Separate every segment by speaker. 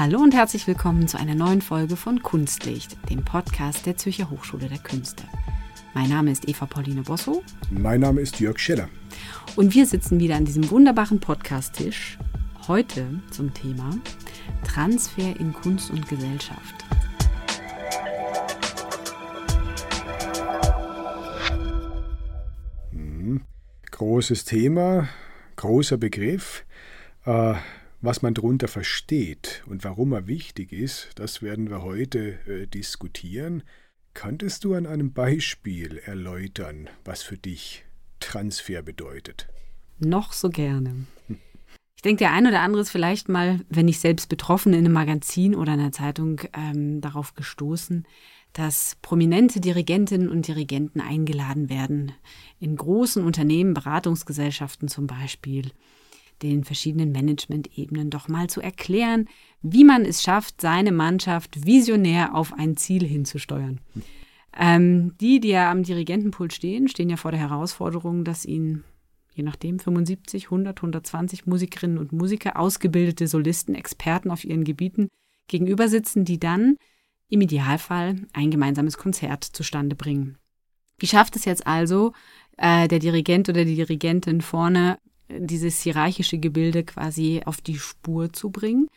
Speaker 1: Hallo und herzlich willkommen zu einer neuen Folge von Kunstlicht, dem Podcast der Zürcher Hochschule der Künste. Mein Name ist Eva Pauline Bosso.
Speaker 2: Mein Name ist Jörg Scheller.
Speaker 1: Und wir sitzen wieder an diesem wunderbaren Podcast-Tisch. Heute zum Thema Transfer in Kunst und Gesellschaft.
Speaker 2: Mhm. Großes Thema, großer Begriff. Äh, was man darunter versteht und warum er wichtig ist, das werden wir heute äh, diskutieren. Könntest du an einem Beispiel erläutern, was für dich Transfer bedeutet?
Speaker 1: Noch so gerne. Ich denke, der ein oder andere ist vielleicht mal, wenn nicht selbst betroffen, in einem Magazin oder einer Zeitung ähm, darauf gestoßen, dass prominente Dirigentinnen und Dirigenten eingeladen werden, in großen Unternehmen, Beratungsgesellschaften zum Beispiel, den verschiedenen Management-Ebenen doch mal zu erklären, wie man es schafft, seine Mannschaft visionär auf ein Ziel hinzusteuern. Ähm, die, die ja am Dirigentenpult stehen, stehen ja vor der Herausforderung, dass ihnen je nachdem 75, 100, 120 Musikerinnen und Musiker, ausgebildete Solisten, Experten auf ihren Gebieten gegenüber sitzen, die dann im Idealfall ein gemeinsames Konzert zustande bringen. Wie schafft es jetzt also äh, der Dirigent oder die Dirigentin vorne dieses hierarchische Gebilde quasi auf die Spur zu bringen.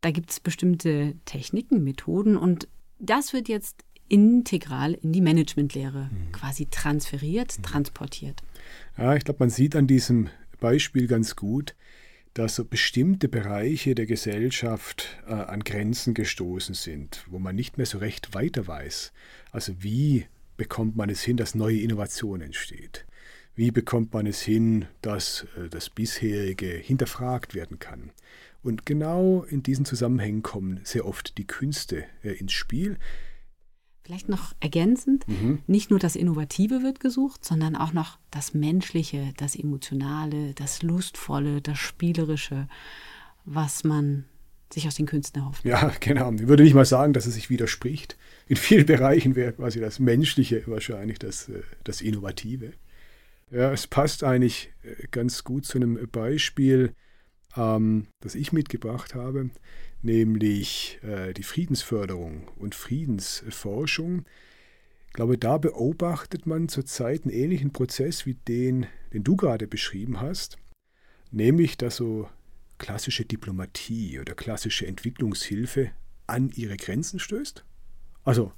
Speaker 1: Da gibt es bestimmte Techniken, Methoden und das wird jetzt integral in die Managementlehre mhm. quasi transferiert, mhm. transportiert.
Speaker 2: Ja, ich glaube, man sieht an diesem Beispiel ganz gut, dass so bestimmte Bereiche der Gesellschaft äh, an Grenzen gestoßen sind, wo man nicht mehr so recht weiter weiß. Also wie bekommt man es hin, dass neue Innovation entsteht? Wie bekommt man es hin, dass äh, das bisherige hinterfragt werden kann? Und genau in diesen Zusammenhängen kommen sehr oft die Künste äh, ins Spiel.
Speaker 1: Vielleicht noch ergänzend, mhm. nicht nur das Innovative wird gesucht, sondern auch noch das Menschliche, das Emotionale, das Lustvolle, das Spielerische, was man sich aus den Künsten erhofft.
Speaker 2: Ja, genau. Ich würde nicht mal sagen, dass es sich widerspricht. In vielen Bereichen wäre quasi das Menschliche wahrscheinlich das, äh, das Innovative. Ja, es passt eigentlich äh, ganz gut zu einem Beispiel, ähm, das ich mitgebracht habe, nämlich äh, die Friedensförderung und Friedensforschung. Ich glaube, da beobachtet man zurzeit einen ähnlichen Prozess wie den, den du gerade beschrieben hast, nämlich dass so klassische Diplomatie oder klassische Entwicklungshilfe an ihre Grenzen stößt. Also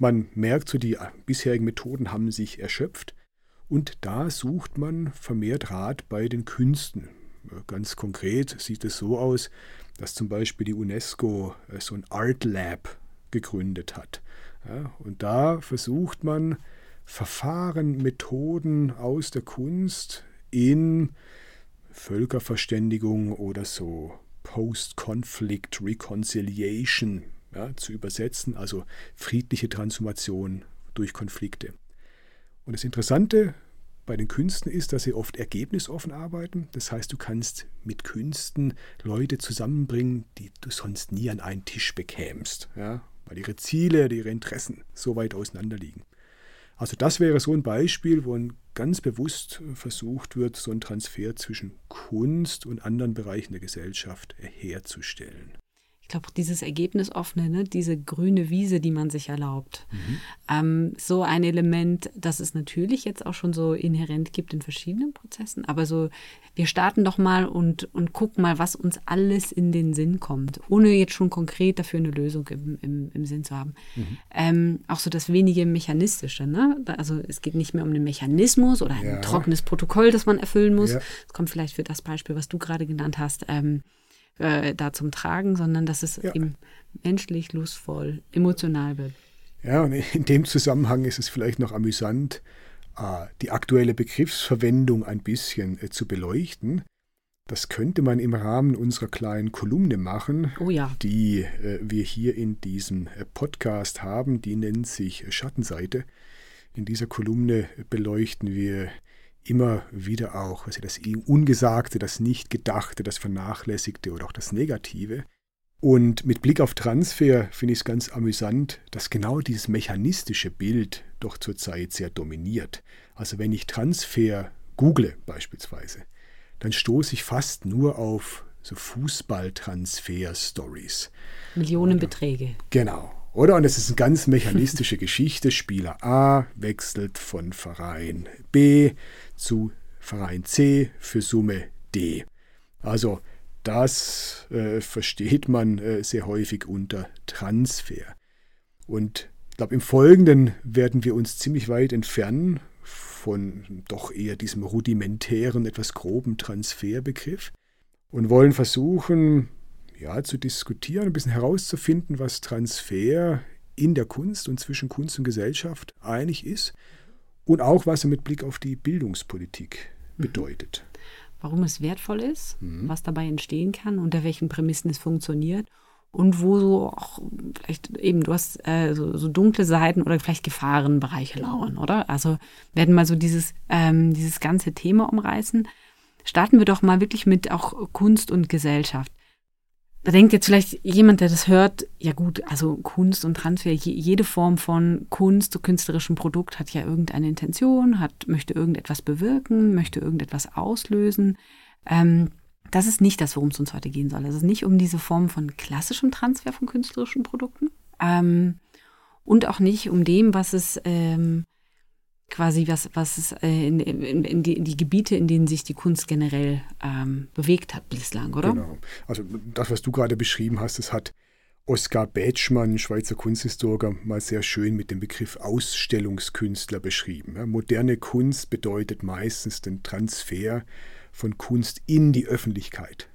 Speaker 2: man merkt so, die bisherigen Methoden haben sich erschöpft und da sucht man vermehrt Rat bei den Künsten. Ganz konkret sieht es so aus, dass zum Beispiel die UNESCO äh, so ein Art Lab gegründet hat. Und da versucht man Verfahren, Methoden aus der Kunst in Völkerverständigung oder so Post-Conflict Reconciliation ja, zu übersetzen, also friedliche Transformation durch Konflikte. Und das Interessante bei den Künsten ist, dass sie oft ergebnisoffen arbeiten. Das heißt, du kannst mit Künsten Leute zusammenbringen, die du sonst nie an einen Tisch bekämst, ja? weil ihre Ziele, ihre Interessen so weit auseinander liegen. Also das wäre so ein Beispiel, wo ganz bewusst versucht wird, so einen Transfer zwischen Kunst und anderen Bereichen der Gesellschaft herzustellen
Speaker 1: glaube, dieses Ergebnisoffene, ne, diese grüne Wiese, die man sich erlaubt, mhm. ähm, so ein Element, das es natürlich jetzt auch schon so inhärent gibt in verschiedenen Prozessen. Aber so, wir starten doch mal und, und gucken mal, was uns alles in den Sinn kommt, ohne jetzt schon konkret dafür eine Lösung im, im, im Sinn zu haben. Mhm. Ähm, auch so das wenige Mechanistische. Ne? Also es geht nicht mehr um den Mechanismus oder ein ja. trockenes Protokoll, das man erfüllen muss. Es ja. kommt vielleicht für das Beispiel, was du gerade genannt hast. Ähm, äh, da zum Tragen, sondern dass es ja. eben menschlich, lustvoll, emotional wird.
Speaker 2: Ja, und in dem Zusammenhang ist es vielleicht noch amüsant, äh, die aktuelle Begriffsverwendung ein bisschen äh, zu beleuchten. Das könnte man im Rahmen unserer kleinen Kolumne machen,
Speaker 1: oh ja.
Speaker 2: die äh, wir hier in diesem Podcast haben. Die nennt sich Schattenseite. In dieser Kolumne beleuchten wir immer wieder auch, also das Ungesagte, das Nicht-Gedachte, das Vernachlässigte oder auch das Negative. Und mit Blick auf Transfer finde ich es ganz amüsant, dass genau dieses mechanistische Bild doch zurzeit sehr dominiert. Also wenn ich Transfer google beispielsweise, dann stoße ich fast nur auf so Fußballtransfer-Stories.
Speaker 1: Millionenbeträge.
Speaker 2: Genau. Oder? Und es ist eine ganz mechanistische Geschichte. Spieler A wechselt von Verein B zu Verein C für Summe D. Also das äh, versteht man äh, sehr häufig unter Transfer. Und ich glaube, im Folgenden werden wir uns ziemlich weit entfernen von doch eher diesem rudimentären, etwas groben Transferbegriff und wollen versuchen, ja, zu diskutieren, ein bisschen herauszufinden, was Transfer in der Kunst und zwischen Kunst und Gesellschaft eigentlich ist und auch, was er mit Blick auf die Bildungspolitik mhm. bedeutet.
Speaker 1: Warum es wertvoll ist, mhm. was dabei entstehen kann, unter welchen Prämissen es funktioniert und wo so auch vielleicht eben, du hast äh, so, so, dunkle Seiten oder vielleicht Gefahrenbereiche lauern, oder? Also werden mal so dieses, ähm, dieses ganze Thema umreißen. Starten wir doch mal wirklich mit auch Kunst und Gesellschaft. Da denkt jetzt vielleicht jemand, der das hört, ja gut, also Kunst und Transfer, jede Form von Kunst, so künstlerischem Produkt hat ja irgendeine Intention, hat, möchte irgendetwas bewirken, möchte irgendetwas auslösen. Ähm, das ist nicht das, worum es uns heute gehen soll. Es ist nicht um diese Form von klassischem Transfer von künstlerischen Produkten ähm, und auch nicht um dem, was es ähm, quasi, was, was es äh, in, in, in, die, in, die, Gebiete, in denen sich die Kunst generell ähm, bewegt hat bislang, oder?
Speaker 2: Genau. Also das, was du gerade beschrieben hast, das hat Oskar Bätschmann, Schweizer Kunsthistoriker, mal sehr schön mit dem Begriff Ausstellungskünstler beschrieben. Ja, moderne Kunst bedeutet meistens den Transfer von Kunst in die Öffentlichkeit.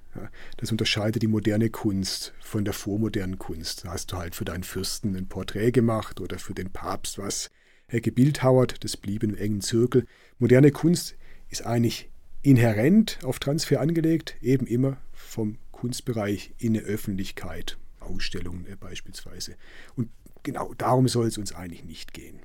Speaker 2: Das unterscheidet die moderne Kunst von der vormodernen Kunst. Da hast du halt für deinen Fürsten ein Porträt gemacht oder für den Papst was gebildhauert, das blieb im engen Zirkel. Moderne Kunst ist eigentlich inhärent auf Transfer angelegt, eben immer vom Kunstbereich in die Öffentlichkeit, Ausstellungen äh, beispielsweise. Und genau darum soll es uns eigentlich nicht gehen.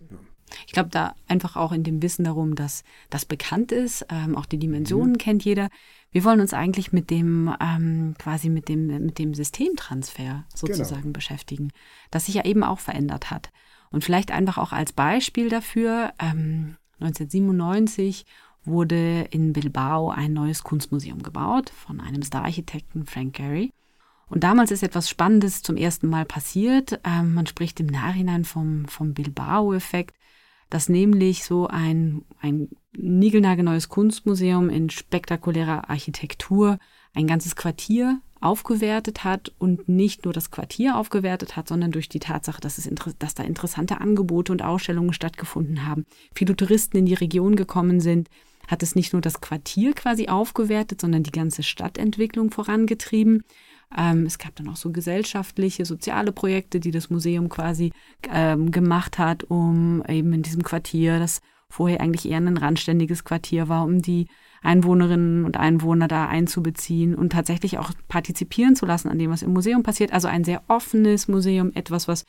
Speaker 1: Ich glaube, da einfach auch in dem Wissen darum, dass das bekannt ist, ähm, auch die Dimensionen mhm. kennt jeder. Wir wollen uns eigentlich mit dem ähm, quasi mit dem mit dem Systemtransfer sozusagen genau. beschäftigen, das sich ja eben auch verändert hat. Und vielleicht einfach auch als Beispiel dafür: ähm, 1997 wurde in Bilbao ein neues Kunstmuseum gebaut von einem Stararchitekten Frank Gehry. Und damals ist etwas Spannendes zum ersten Mal passiert. Ähm, man spricht im Nachhinein vom, vom Bilbao-Effekt dass nämlich so ein, ein niegelnagelneues Kunstmuseum in spektakulärer Architektur ein ganzes Quartier aufgewertet hat und nicht nur das Quartier aufgewertet hat, sondern durch die Tatsache, dass, es dass da interessante Angebote und Ausstellungen stattgefunden haben, viele Touristen in die Region gekommen sind, hat es nicht nur das Quartier quasi aufgewertet, sondern die ganze Stadtentwicklung vorangetrieben. Ähm, es gab dann auch so gesellschaftliche, soziale Projekte, die das Museum quasi ähm, gemacht hat, um eben in diesem Quartier, das vorher eigentlich eher ein randständiges Quartier war, um die Einwohnerinnen und Einwohner da einzubeziehen und tatsächlich auch partizipieren zu lassen an dem, was im Museum passiert. Also ein sehr offenes Museum, etwas, was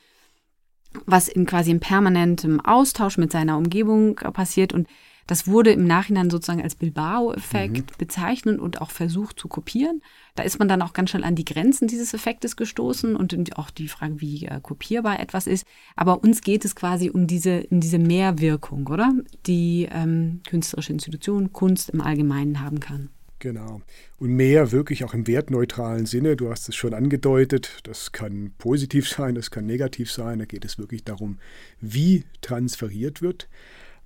Speaker 1: was in quasi im permanentem Austausch mit seiner Umgebung passiert und das wurde im Nachhinein sozusagen als Bilbao-Effekt mhm. bezeichnet und auch versucht zu kopieren. Da ist man dann auch ganz schnell an die Grenzen dieses Effektes gestoßen und auch die Frage, wie äh, kopierbar etwas ist. Aber uns geht es quasi um diese, um diese Mehrwirkung, oder? Die ähm, künstlerische Institution, Kunst im Allgemeinen haben kann.
Speaker 2: Genau. Und mehr wirklich auch im wertneutralen Sinne. Du hast es schon angedeutet. Das kann positiv sein, das kann negativ sein. Da geht es wirklich darum, wie transferiert wird.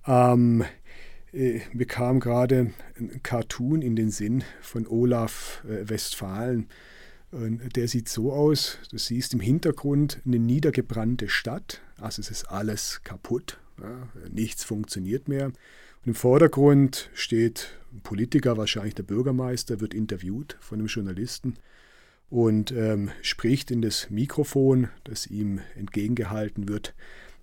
Speaker 2: Ähm, äh, mir kam gerade ein Cartoon in den Sinn von Olaf äh, Westphalen. Der sieht so aus, du siehst im Hintergrund eine niedergebrannte Stadt, also es ist alles kaputt, ja, nichts funktioniert mehr. Und im Vordergrund steht ein Politiker, wahrscheinlich der Bürgermeister, wird interviewt von einem Journalisten und ähm, spricht in das Mikrofon, das ihm entgegengehalten wird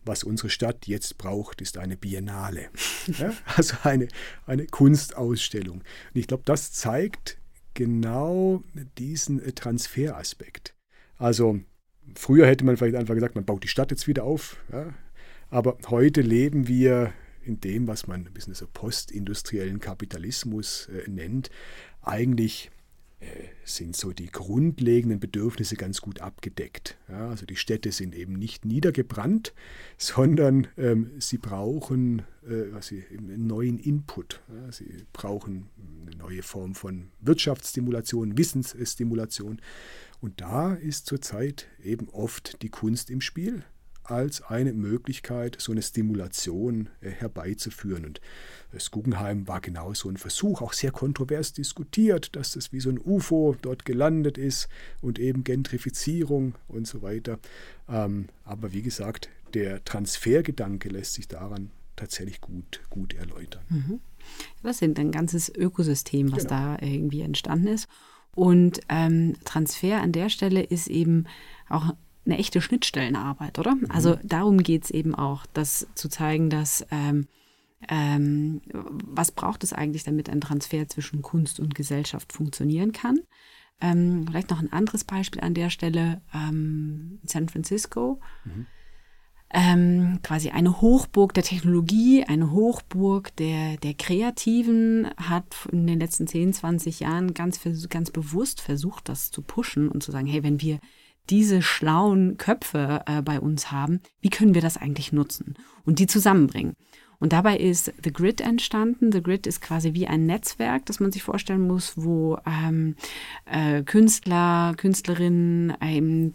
Speaker 2: was unsere Stadt jetzt braucht, ist eine Biennale. Ja? Also eine, eine Kunstausstellung. Und ich glaube, das zeigt genau diesen äh, Transferaspekt. Also früher hätte man vielleicht einfach gesagt, man baut die Stadt jetzt wieder auf. Ja? Aber heute leben wir in dem, was man ein bisschen so postindustriellen Kapitalismus äh, nennt, eigentlich sind so die grundlegenden Bedürfnisse ganz gut abgedeckt. Ja, also die Städte sind eben nicht niedergebrannt, sondern ähm, sie brauchen äh, was einen neuen Input. Ja, sie brauchen eine neue Form von Wirtschaftsstimulation, Wissensstimulation. Und da ist zurzeit eben oft die Kunst im Spiel als eine Möglichkeit, so eine Stimulation äh, herbeizuführen. Und das Guggenheim war genau so ein Versuch, auch sehr kontrovers diskutiert, dass das wie so ein UFO dort gelandet ist und eben Gentrifizierung und so weiter. Ähm, aber wie gesagt, der Transfergedanke lässt sich daran tatsächlich gut, gut erläutern. Mhm.
Speaker 1: Das ist ein ganzes Ökosystem, was genau. da irgendwie entstanden ist. Und ähm, Transfer an der Stelle ist eben auch eine echte Schnittstellenarbeit, oder? Mhm. Also darum geht es eben auch, das zu zeigen, dass ähm, ähm, was braucht es eigentlich, damit ein Transfer zwischen Kunst und Gesellschaft funktionieren kann. Ähm, vielleicht noch ein anderes Beispiel an der Stelle, ähm, San Francisco. Mhm. Ähm, quasi eine Hochburg der Technologie, eine Hochburg der, der Kreativen, hat in den letzten 10, 20 Jahren ganz, ganz bewusst versucht, das zu pushen und zu sagen, hey, wenn wir diese schlauen Köpfe äh, bei uns haben, wie können wir das eigentlich nutzen und die zusammenbringen? Und dabei ist The Grid entstanden. The Grid ist quasi wie ein Netzwerk, das man sich vorstellen muss, wo ähm, äh, Künstler, Künstlerinnen, ähm,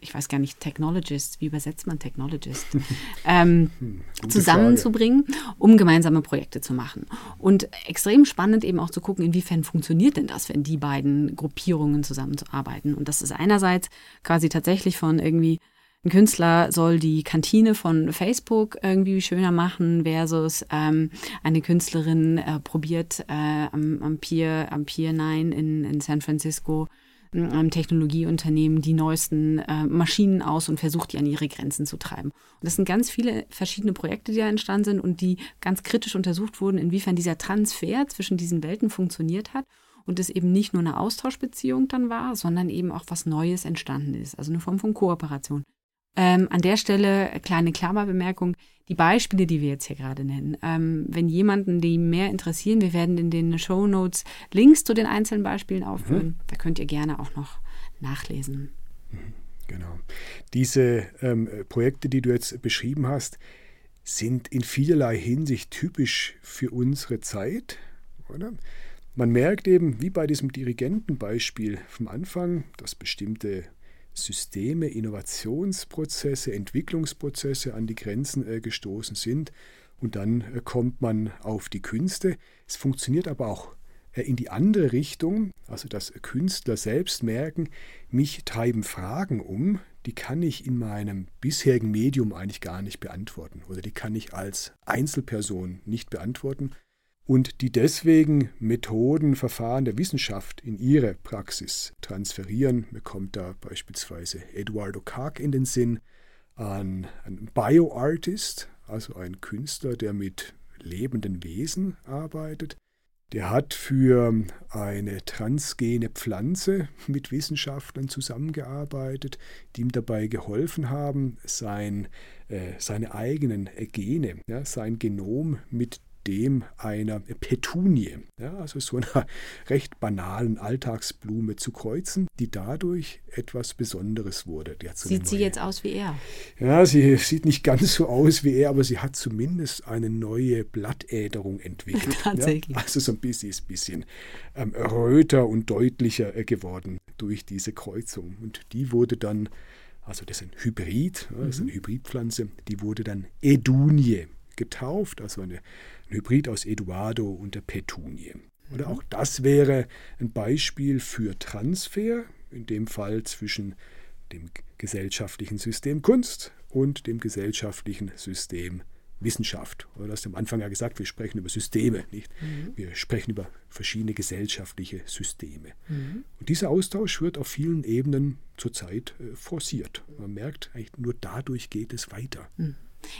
Speaker 1: ich weiß gar nicht, Technologists, wie übersetzt man Technologist, ähm, hm, zusammenzubringen, um gemeinsame Projekte zu machen. Und extrem spannend eben auch zu gucken, inwiefern funktioniert denn das, wenn die beiden Gruppierungen zusammenarbeiten. Und das ist einerseits quasi tatsächlich von irgendwie ein Künstler soll die Kantine von Facebook irgendwie schöner machen versus ähm, eine Künstlerin äh, probiert äh, am, am, Pier, am Pier 9 in, in San Francisco einem Technologieunternehmen die neuesten äh, Maschinen aus und versucht, die an ihre Grenzen zu treiben. Und das sind ganz viele verschiedene Projekte, die da entstanden sind und die ganz kritisch untersucht wurden, inwiefern dieser Transfer zwischen diesen Welten funktioniert hat und es eben nicht nur eine Austauschbeziehung dann war, sondern eben auch was Neues entstanden ist, also eine Form von Kooperation. Ähm, an der Stelle kleine Klammerbemerkung, die Beispiele, die wir jetzt hier gerade nennen. Ähm, wenn jemanden die mehr interessieren, wir werden in den Show Notes Links zu den einzelnen Beispielen aufführen. Mhm. Da könnt ihr gerne auch noch nachlesen.
Speaker 2: Mhm, genau. Diese ähm, Projekte, die du jetzt beschrieben hast, sind in vielerlei Hinsicht typisch für unsere Zeit, oder? Man merkt eben, wie bei diesem Dirigentenbeispiel vom Anfang, dass bestimmte Systeme, Innovationsprozesse, Entwicklungsprozesse an die Grenzen äh, gestoßen sind. Und dann äh, kommt man auf die Künste. Es funktioniert aber auch äh, in die andere Richtung, also dass Künstler selbst merken, mich treiben Fragen um, die kann ich in meinem bisherigen Medium eigentlich gar nicht beantworten oder die kann ich als Einzelperson nicht beantworten und die deswegen Methoden, Verfahren der Wissenschaft in ihre Praxis transferieren. Mir kommt da beispielsweise Eduardo Karg in den Sinn, ein, ein Bioartist, also ein Künstler, der mit lebenden Wesen arbeitet. Der hat für eine transgene Pflanze mit Wissenschaftlern zusammengearbeitet, die ihm dabei geholfen haben, sein, äh, seine eigenen Gene, ja, sein Genom mit dem einer Petunie, ja, also so einer recht banalen Alltagsblume zu kreuzen, die dadurch etwas Besonderes wurde.
Speaker 1: So sieht sie jetzt aus wie er?
Speaker 2: Ja, sie sieht nicht ganz so aus wie er, aber sie hat zumindest eine neue Blattäderung entwickelt. Tatsächlich. Ja, also so ein bisschen, bisschen ähm, röter und deutlicher äh, geworden durch diese Kreuzung. Und die wurde dann, also das ist ein Hybrid, das ist eine mhm. Hybridpflanze, die wurde dann Edunie getauft, also eine Hybrid aus Eduardo und der Petunie. Oder auch das wäre ein Beispiel für Transfer, in dem Fall zwischen dem gesellschaftlichen System Kunst und dem gesellschaftlichen System Wissenschaft. Oder du hast am Anfang ja gesagt, wir sprechen über Systeme, nicht? Mhm. Wir sprechen über verschiedene gesellschaftliche Systeme. Mhm. Und dieser Austausch wird auf vielen Ebenen zurzeit äh, forciert. Man merkt, eigentlich nur dadurch geht es weiter.
Speaker 1: Mhm.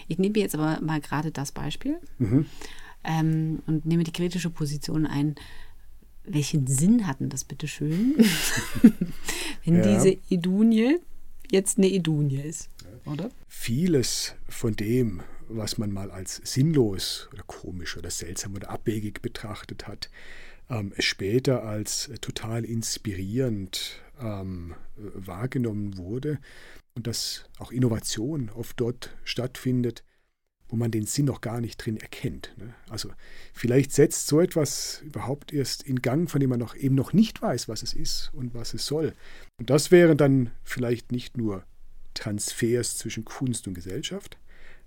Speaker 1: Ich nehme jetzt aber mal gerade das Beispiel mhm. ähm, und nehme die kritische Position ein. Welchen Sinn hatten das bitte schön, wenn ja. diese Edunie jetzt eine Edunie ist, oder?
Speaker 2: Vieles von dem, was man mal als sinnlos oder komisch oder seltsam oder abwegig betrachtet hat, ähm, später als total inspirierend ähm, wahrgenommen wurde und dass auch Innovation oft dort stattfindet, wo man den Sinn noch gar nicht drin erkennt. Ne? Also vielleicht setzt so etwas überhaupt erst in Gang, von dem man noch eben noch nicht weiß, was es ist und was es soll. Und das wären dann vielleicht nicht nur Transfers zwischen Kunst und Gesellschaft,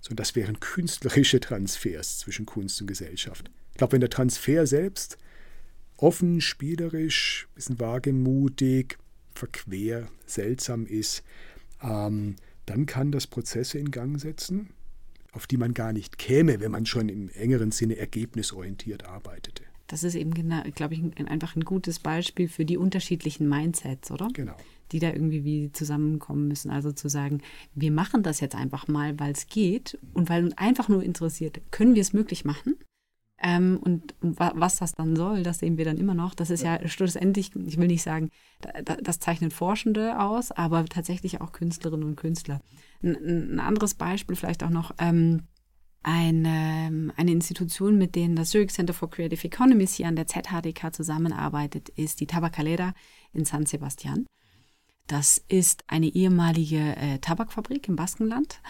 Speaker 2: sondern das wären künstlerische Transfers zwischen Kunst und Gesellschaft. Ich glaube, wenn der Transfer selbst offen, spielerisch, ein bisschen wagemutig, verquer, seltsam ist, ähm, dann kann das Prozesse in Gang setzen, auf die man gar nicht käme, wenn man schon im engeren Sinne ergebnisorientiert arbeitete.
Speaker 1: Das ist eben, genau, glaube ich, ein, einfach ein gutes Beispiel für die unterschiedlichen Mindsets, oder?
Speaker 2: Genau.
Speaker 1: Die da irgendwie wie zusammenkommen müssen. Also zu sagen, wir machen das jetzt einfach mal, weil es geht und weil uns einfach nur interessiert, können wir es möglich machen? Ähm, und, und was das dann soll, das sehen wir dann immer noch. Das ist ja, ja schlussendlich, ich will nicht sagen, das zeichnet Forschende aus, aber tatsächlich auch Künstlerinnen und Künstler. Ein, ein anderes Beispiel vielleicht auch noch. Ähm, eine, eine Institution, mit denen das Zurich Center for Creative Economies hier an der ZHDK zusammenarbeitet, ist die Tabacalera in San Sebastian. Das ist eine ehemalige äh, Tabakfabrik im Baskenland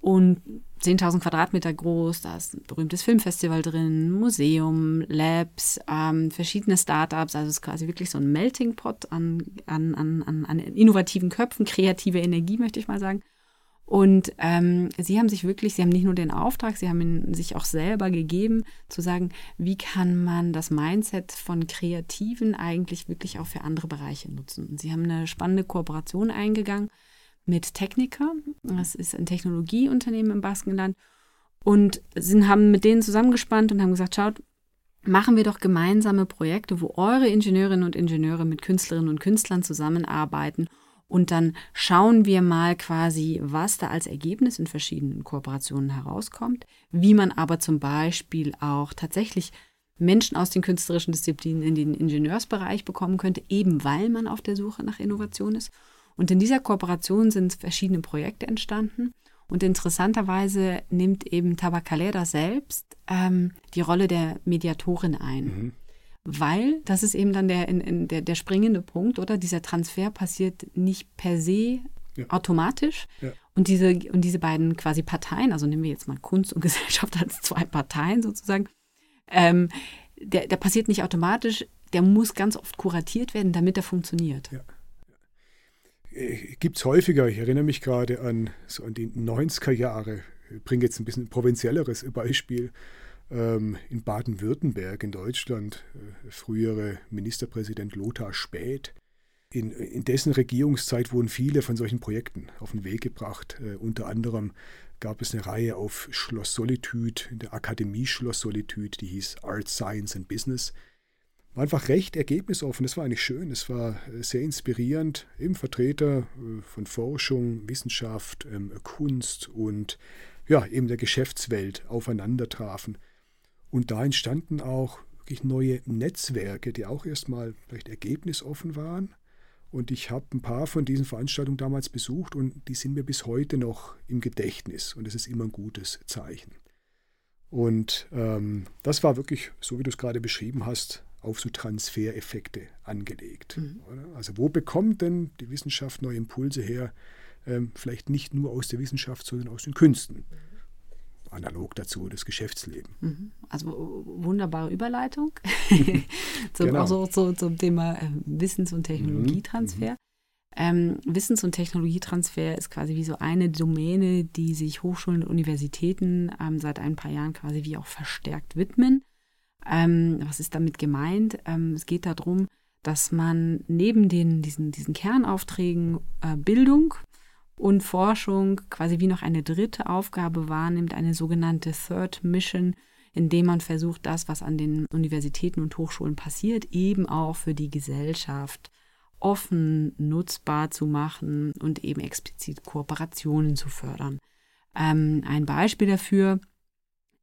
Speaker 1: und 10.000 Quadratmeter groß. Da ist ein berühmtes Filmfestival drin, Museum, Labs, ähm, verschiedene Startups. Also es ist quasi wirklich so ein Melting Pot an, an, an, an innovativen Köpfen, kreative Energie, möchte ich mal sagen. Und ähm, sie haben sich wirklich, sie haben nicht nur den Auftrag, sie haben ihn sich auch selber gegeben, zu sagen, wie kann man das Mindset von Kreativen eigentlich wirklich auch für andere Bereiche nutzen. Und sie haben eine spannende Kooperation eingegangen mit Techniker. Das ist ein Technologieunternehmen im Baskenland. Und sind, haben mit denen zusammengespannt und haben gesagt, schaut, machen wir doch gemeinsame Projekte, wo eure Ingenieurinnen und Ingenieure mit Künstlerinnen und Künstlern zusammenarbeiten. Und dann schauen wir mal quasi, was da als Ergebnis in verschiedenen Kooperationen herauskommt, wie man aber zum Beispiel auch tatsächlich Menschen aus den künstlerischen Disziplinen in den Ingenieursbereich bekommen könnte, eben weil man auf der Suche nach Innovation ist. Und in dieser Kooperation sind verschiedene Projekte entstanden. Und interessanterweise nimmt eben Tabacalera selbst ähm, die Rolle der Mediatorin ein. Mhm. Weil, das ist eben dann der, in, in der, der springende Punkt, oder? Dieser Transfer passiert nicht per se ja. automatisch. Ja. Und, diese, und diese beiden quasi Parteien, also nehmen wir jetzt mal Kunst und Gesellschaft als zwei Parteien sozusagen, ähm, der, der passiert nicht automatisch, der muss ganz oft kuratiert werden, damit er funktioniert.
Speaker 2: Ja. Äh, gibt es häufiger. Ich erinnere mich gerade an, so an die 90er Jahre. Ich bringe jetzt ein bisschen ein provinzielleres Beispiel. Ähm, in Baden-Württemberg in Deutschland, äh, frühere Ministerpräsident Lothar Späth. In, in, dessen Regierungszeit wurden viele von solchen Projekten auf den Weg gebracht. Äh, unter anderem gab es eine Reihe auf Schloss Solitude, in der Akademie Schloss Solitude, die hieß Art, Science and Business war einfach recht ergebnisoffen. Das war eigentlich schön. Es war äh, sehr inspirierend. Eben Vertreter äh, von Forschung, Wissenschaft, ähm, Kunst und ja, eben der Geschäftswelt aufeinander trafen. Und da entstanden auch wirklich neue Netzwerke, die auch erstmal vielleicht ergebnisoffen waren. Und ich habe ein paar von diesen Veranstaltungen damals besucht und die sind mir bis heute noch im Gedächtnis. Und das ist immer ein gutes Zeichen. Und ähm, das war wirklich, so wie du es gerade beschrieben hast, auf so Transfereffekte angelegt. Mhm. Also wo bekommt denn die Wissenschaft neue Impulse her? Ähm, vielleicht nicht nur aus der Wissenschaft, sondern aus den Künsten. Analog dazu das Geschäftsleben.
Speaker 1: Mhm. Also wunderbare Überleitung zum, genau. so, so, zum Thema äh, Wissens- und Technologietransfer. Mhm. Ähm, Wissens- und Technologietransfer ist quasi wie so eine Domäne, die sich Hochschulen und Universitäten ähm, seit ein paar Jahren quasi wie auch verstärkt widmen. Ähm, was ist damit gemeint? Ähm, es geht darum, dass man neben den, diesen, diesen Kernaufträgen äh, Bildung und Forschung quasi wie noch eine dritte Aufgabe wahrnimmt, eine sogenannte Third Mission, indem man versucht, das, was an den Universitäten und Hochschulen passiert, eben auch für die Gesellschaft offen nutzbar zu machen und eben explizit Kooperationen zu fördern. Ähm, ein Beispiel dafür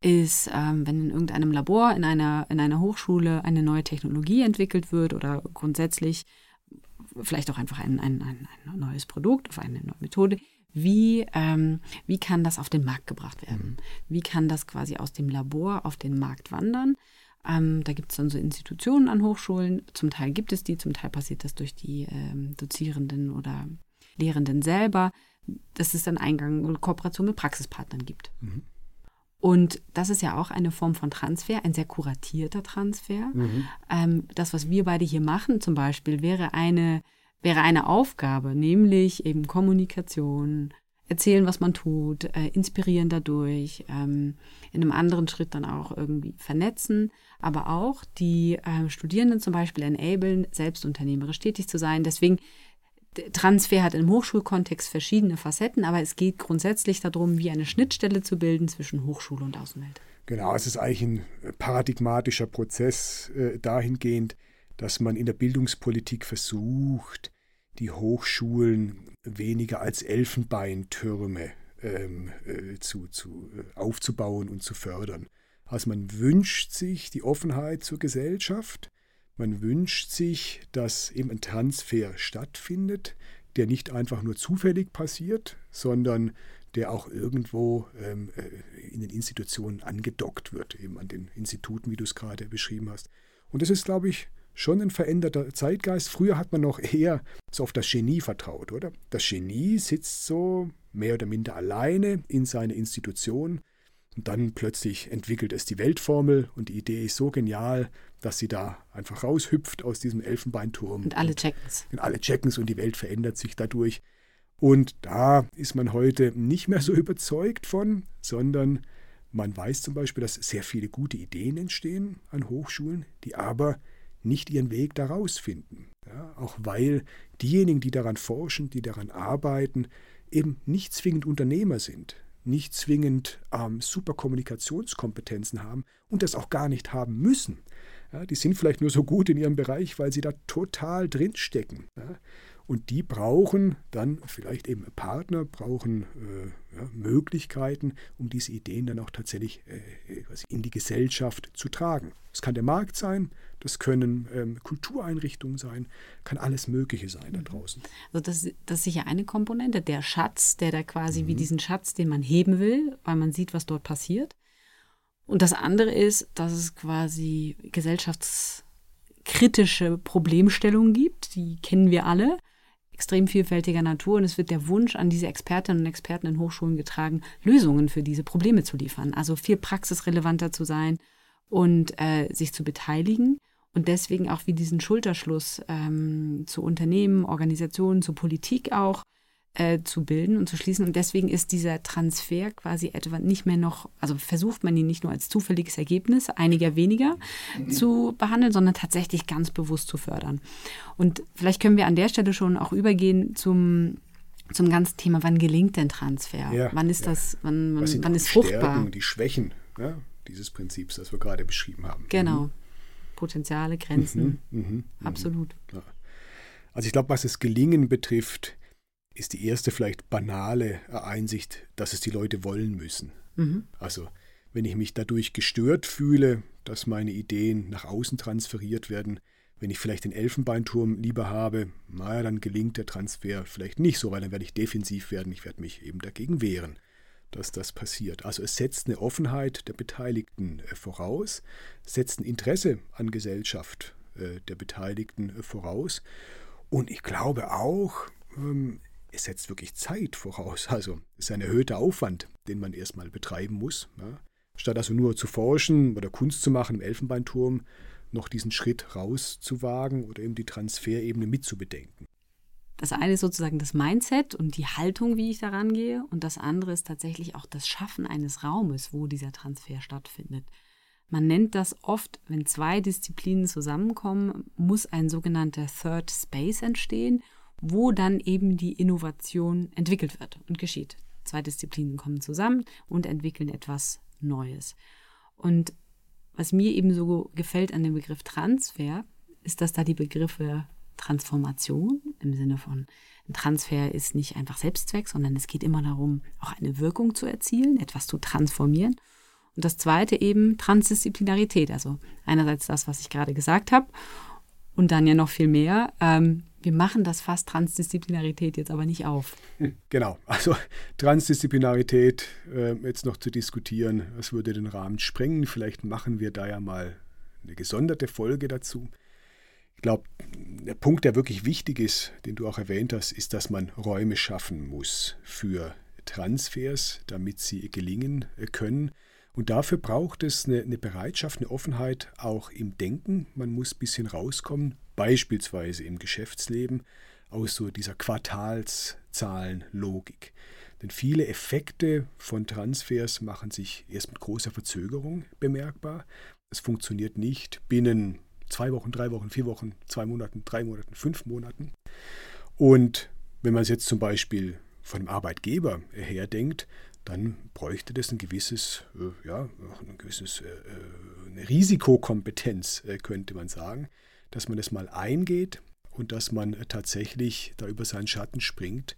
Speaker 1: ist, ähm, wenn in irgendeinem Labor, in einer, in einer Hochschule eine neue Technologie entwickelt wird oder grundsätzlich vielleicht auch einfach ein, ein, ein, ein neues Produkt auf eine neue Methode, wie, ähm, wie kann das auf den Markt gebracht werden? Mhm. Wie kann das quasi aus dem Labor auf den Markt wandern? Ähm, da gibt es dann so Institutionen an Hochschulen. Zum Teil gibt es die, zum Teil passiert das durch die ähm, Dozierenden oder Lehrenden selber, dass es dann Eingang oder Kooperation mit Praxispartnern gibt. Mhm. Und das ist ja auch eine Form von Transfer, ein sehr kuratierter Transfer. Mhm. Ähm, das, was wir beide hier machen, zum Beispiel, wäre eine, wäre eine Aufgabe, nämlich eben Kommunikation, erzählen, was man tut, äh, inspirieren dadurch, ähm, in einem anderen Schritt dann auch irgendwie vernetzen, aber auch die äh, Studierenden zum Beispiel enablen, selbst unternehmerisch tätig zu sein. Deswegen Transfer hat im Hochschulkontext verschiedene Facetten, aber es geht grundsätzlich darum, wie eine Schnittstelle zu bilden zwischen Hochschule und Außenwelt.
Speaker 2: Genau, es ist eigentlich ein paradigmatischer Prozess äh, dahingehend, dass man in der Bildungspolitik versucht, die Hochschulen weniger als Elfenbeintürme ähm, äh, zu, zu, äh, aufzubauen und zu fördern. Also man wünscht sich die Offenheit zur Gesellschaft, man wünscht sich, dass eben ein Transfer stattfindet, der nicht einfach nur zufällig passiert, sondern der auch irgendwo ähm, äh, in den Institutionen angedockt wird, eben an den Instituten, wie du es gerade beschrieben hast. Und das ist, glaube ich, schon ein veränderter Zeitgeist. Früher hat man noch eher so auf das Genie vertraut, oder? Das Genie sitzt so mehr oder minder alleine in seiner Institution und dann plötzlich entwickelt es die Weltformel und die Idee ist so genial, dass sie da einfach raushüpft aus diesem Elfenbeinturm.
Speaker 1: Und alle checken es.
Speaker 2: Und alle checken es und die Welt verändert sich dadurch. Und da ist man heute nicht mehr so überzeugt von, sondern man weiß zum Beispiel, dass sehr viele gute Ideen entstehen an Hochschulen, die aber nicht ihren Weg daraus finden. Ja, auch weil diejenigen, die daran forschen, die daran arbeiten, eben nicht zwingend Unternehmer sind, nicht zwingend ähm, super Kommunikationskompetenzen haben und das auch gar nicht haben müssen. Ja, die sind vielleicht nur so gut in ihrem Bereich, weil sie da total drinstecken. Ja. Und die brauchen dann vielleicht eben Partner, brauchen äh, ja, Möglichkeiten, um diese Ideen dann auch tatsächlich äh, in die Gesellschaft zu tragen. Es kann der Markt sein, das können ähm, Kultureinrichtungen sein, kann alles Mögliche sein da mhm. draußen.
Speaker 1: Also das, das ist sicher eine Komponente, der Schatz, der da quasi mhm. wie diesen Schatz, den man heben will, weil man sieht, was dort passiert. Und das andere ist, dass es quasi gesellschaftskritische Problemstellungen gibt, die kennen wir alle, extrem vielfältiger Natur. Und es wird der Wunsch an diese Expertinnen und Experten in Hochschulen getragen, Lösungen für diese Probleme zu liefern. Also viel praxisrelevanter zu sein und äh, sich zu beteiligen. Und deswegen auch wie diesen Schulterschluss ähm, zu Unternehmen, Organisationen, zu Politik auch äh, zu bilden und zu schließen. Und deswegen ist dieser Transfer quasi etwa nicht mehr noch, also versucht man ihn nicht nur als zufälliges Ergebnis einiger weniger mhm. zu behandeln, sondern tatsächlich ganz bewusst zu fördern. Und vielleicht können wir an der Stelle schon auch übergehen zum zum ganzen Thema, wann gelingt denn Transfer? Ja, wann ist ja. das, wann, wann, wann ist fruchtbar?
Speaker 2: Die Schwächen ja, dieses Prinzips, das wir gerade beschrieben haben.
Speaker 1: Genau. Mhm. Potenziale, Grenzen. Mhm, mh, mh. Absolut.
Speaker 2: Also ich glaube, was das Gelingen betrifft, ist die erste vielleicht banale Einsicht, dass es die Leute wollen müssen. Mhm. Also wenn ich mich dadurch gestört fühle, dass meine Ideen nach außen transferiert werden, wenn ich vielleicht den Elfenbeinturm lieber habe, naja, dann gelingt der Transfer vielleicht nicht so, weil dann werde ich defensiv werden, ich werde mich eben dagegen wehren, dass das passiert. Also es setzt eine Offenheit der Beteiligten äh, voraus, setzt ein Interesse an Gesellschaft äh, der Beteiligten äh, voraus. Und ich glaube auch, ähm, es setzt wirklich Zeit voraus. Also es ist ein erhöhter Aufwand, den man erstmal betreiben muss. Ja. Statt also nur zu forschen oder Kunst zu machen im Elfenbeinturm, noch diesen Schritt rauszuwagen oder eben die Transferebene mitzubedenken.
Speaker 1: Das eine ist sozusagen das Mindset und die Haltung, wie ich daran gehe. Und das andere ist tatsächlich auch das Schaffen eines Raumes, wo dieser Transfer stattfindet. Man nennt das oft, wenn zwei Disziplinen zusammenkommen, muss ein sogenannter Third Space entstehen wo dann eben die Innovation entwickelt wird und geschieht. Zwei Disziplinen kommen zusammen und entwickeln etwas Neues. Und was mir eben so gefällt an dem Begriff Transfer, ist, dass da die Begriffe Transformation im Sinne von Transfer ist nicht einfach Selbstzweck, sondern es geht immer darum, auch eine Wirkung zu erzielen, etwas zu transformieren. Und das zweite eben Transdisziplinarität, also einerseits das, was ich gerade gesagt habe, und dann ja noch viel mehr, ähm, wir machen das fast Transdisziplinarität jetzt aber nicht auf.
Speaker 2: Genau, also Transdisziplinarität äh, jetzt noch zu diskutieren, das würde den Rahmen sprengen. Vielleicht machen wir da ja mal eine gesonderte Folge dazu. Ich glaube, der Punkt, der wirklich wichtig ist, den du auch erwähnt hast, ist, dass man Räume schaffen muss für Transfers, damit sie gelingen können. Und dafür braucht es eine, eine, Bereitschaft, eine Offenheit auch im Denken. Man muss ein bisschen rauskommen, beispielsweise im Geschäftsleben, aus so dieser Quartalszahlenlogik. Denn viele Effekte von Transfers machen sich erst mit großer Verzögerung bemerkbar. Es funktioniert nicht binnen zwei Wochen, drei Wochen, vier Wochen, zwei Monaten, drei Monaten, fünf Monaten. Und wenn man es jetzt zum Beispiel von dem Arbeitgeber her denkt, dann bräuchte das ein gewisses, äh, ja, ein gewisses, äh, äh, eine Risikokompetenz, könnte man sagen, dass man das mal eingeht und dass man tatsächlich da über seinen Schatten springt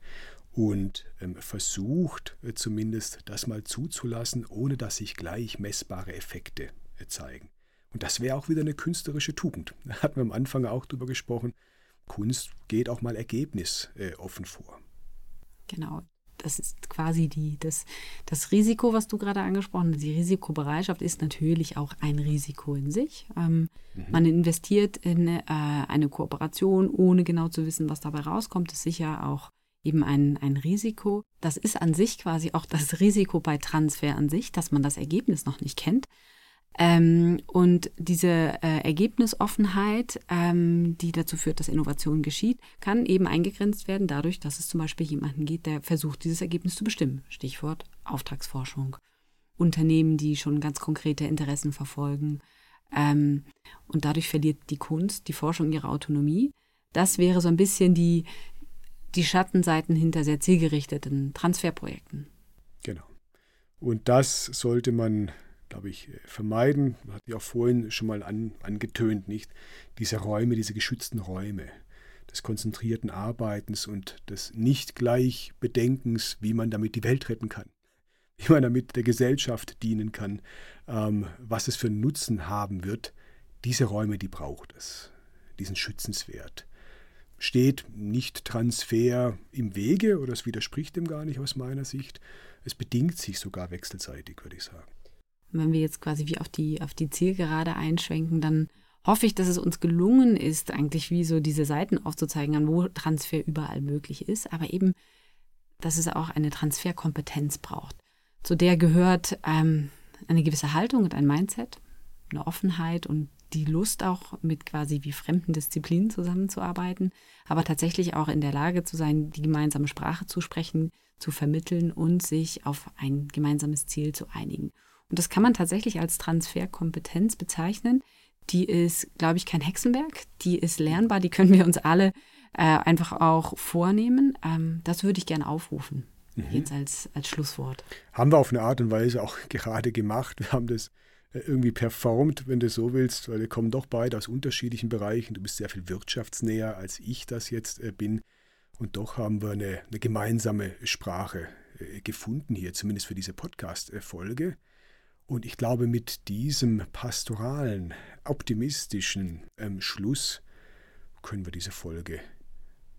Speaker 2: und ähm, versucht zumindest das mal zuzulassen, ohne dass sich gleich messbare Effekte zeigen. Und das wäre auch wieder eine künstlerische Tugend. Da hatten wir am Anfang auch drüber gesprochen. Kunst geht auch mal ergebnisoffen vor.
Speaker 1: Genau. Das ist quasi die, das, das Risiko, was du gerade angesprochen hast. Die Risikobereitschaft ist natürlich auch ein Risiko in sich. Ähm, mhm. Man investiert in äh, eine Kooperation, ohne genau zu wissen, was dabei rauskommt. Ist sicher auch eben ein, ein Risiko. Das ist an sich quasi auch das Risiko bei Transfer an sich, dass man das Ergebnis noch nicht kennt. Ähm, und diese äh, Ergebnisoffenheit, ähm, die dazu führt, dass Innovation geschieht, kann eben eingegrenzt werden dadurch, dass es zum Beispiel jemanden gibt, der versucht, dieses Ergebnis zu bestimmen. Stichwort Auftragsforschung. Unternehmen, die schon ganz konkrete Interessen verfolgen. Ähm, und dadurch verliert die Kunst, die Forschung ihre Autonomie. Das wäre so ein bisschen die, die Schattenseiten hinter sehr zielgerichteten Transferprojekten.
Speaker 2: Genau. Und das sollte man glaube ich, vermeiden. Man hat ja auch vorhin schon mal an, angetönt, nicht? Diese Räume, diese geschützten Räume des konzentrierten Arbeitens und des nicht gleich Bedenkens, wie man damit die Welt retten kann, wie man damit der Gesellschaft dienen kann, ähm, was es für einen Nutzen haben wird. Diese Räume, die braucht es, diesen Schützenswert. Steht nicht Transfer im Wege oder es widerspricht dem gar nicht aus meiner Sicht. Es bedingt sich sogar wechselseitig, würde ich sagen
Speaker 1: wenn wir jetzt quasi wie auf die, auf die Zielgerade einschwenken, dann hoffe ich, dass es uns gelungen ist, eigentlich wie so diese Seiten aufzuzeigen, an wo Transfer überall möglich ist, aber eben, dass es auch eine Transferkompetenz braucht. Zu der gehört ähm, eine gewisse Haltung und ein Mindset, eine Offenheit und die Lust auch mit quasi wie fremden Disziplinen zusammenzuarbeiten, aber tatsächlich auch in der Lage zu sein, die gemeinsame Sprache zu sprechen, zu vermitteln und sich auf ein gemeinsames Ziel zu einigen. Und das kann man tatsächlich als Transferkompetenz bezeichnen. Die ist, glaube ich, kein Hexenwerk. Die ist lernbar. Die können wir uns alle äh, einfach auch vornehmen. Ähm, das würde ich gerne aufrufen. Mhm. Jetzt als, als Schlusswort.
Speaker 2: Haben wir auf eine Art und Weise auch gerade gemacht. Wir haben das äh, irgendwie performt, wenn du so willst, weil wir kommen doch beide aus unterschiedlichen Bereichen. Du bist sehr viel wirtschaftsnäher, als ich das jetzt äh, bin. Und doch haben wir eine, eine gemeinsame Sprache äh, gefunden hier, zumindest für diese Podcast-Folge. Und ich glaube, mit diesem pastoralen, optimistischen ähm, Schluss können wir diese Folge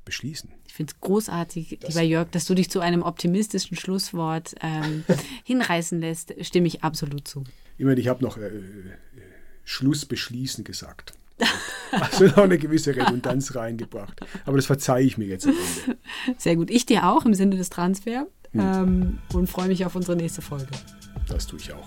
Speaker 2: beschließen.
Speaker 1: Ich finde es großartig, das lieber Jörg, dass du dich zu einem optimistischen Schlusswort ähm, hinreißen lässt. Stimme ich absolut zu.
Speaker 2: Ich meine, ich habe noch äh, äh, Schluss beschließen gesagt. Also noch eine gewisse Redundanz reingebracht. Aber das verzeihe ich mir jetzt.
Speaker 1: Sehr gut. Ich dir auch im Sinne des Transfer ähm, und freue mich auf unsere nächste Folge.
Speaker 2: Das tue ich auch.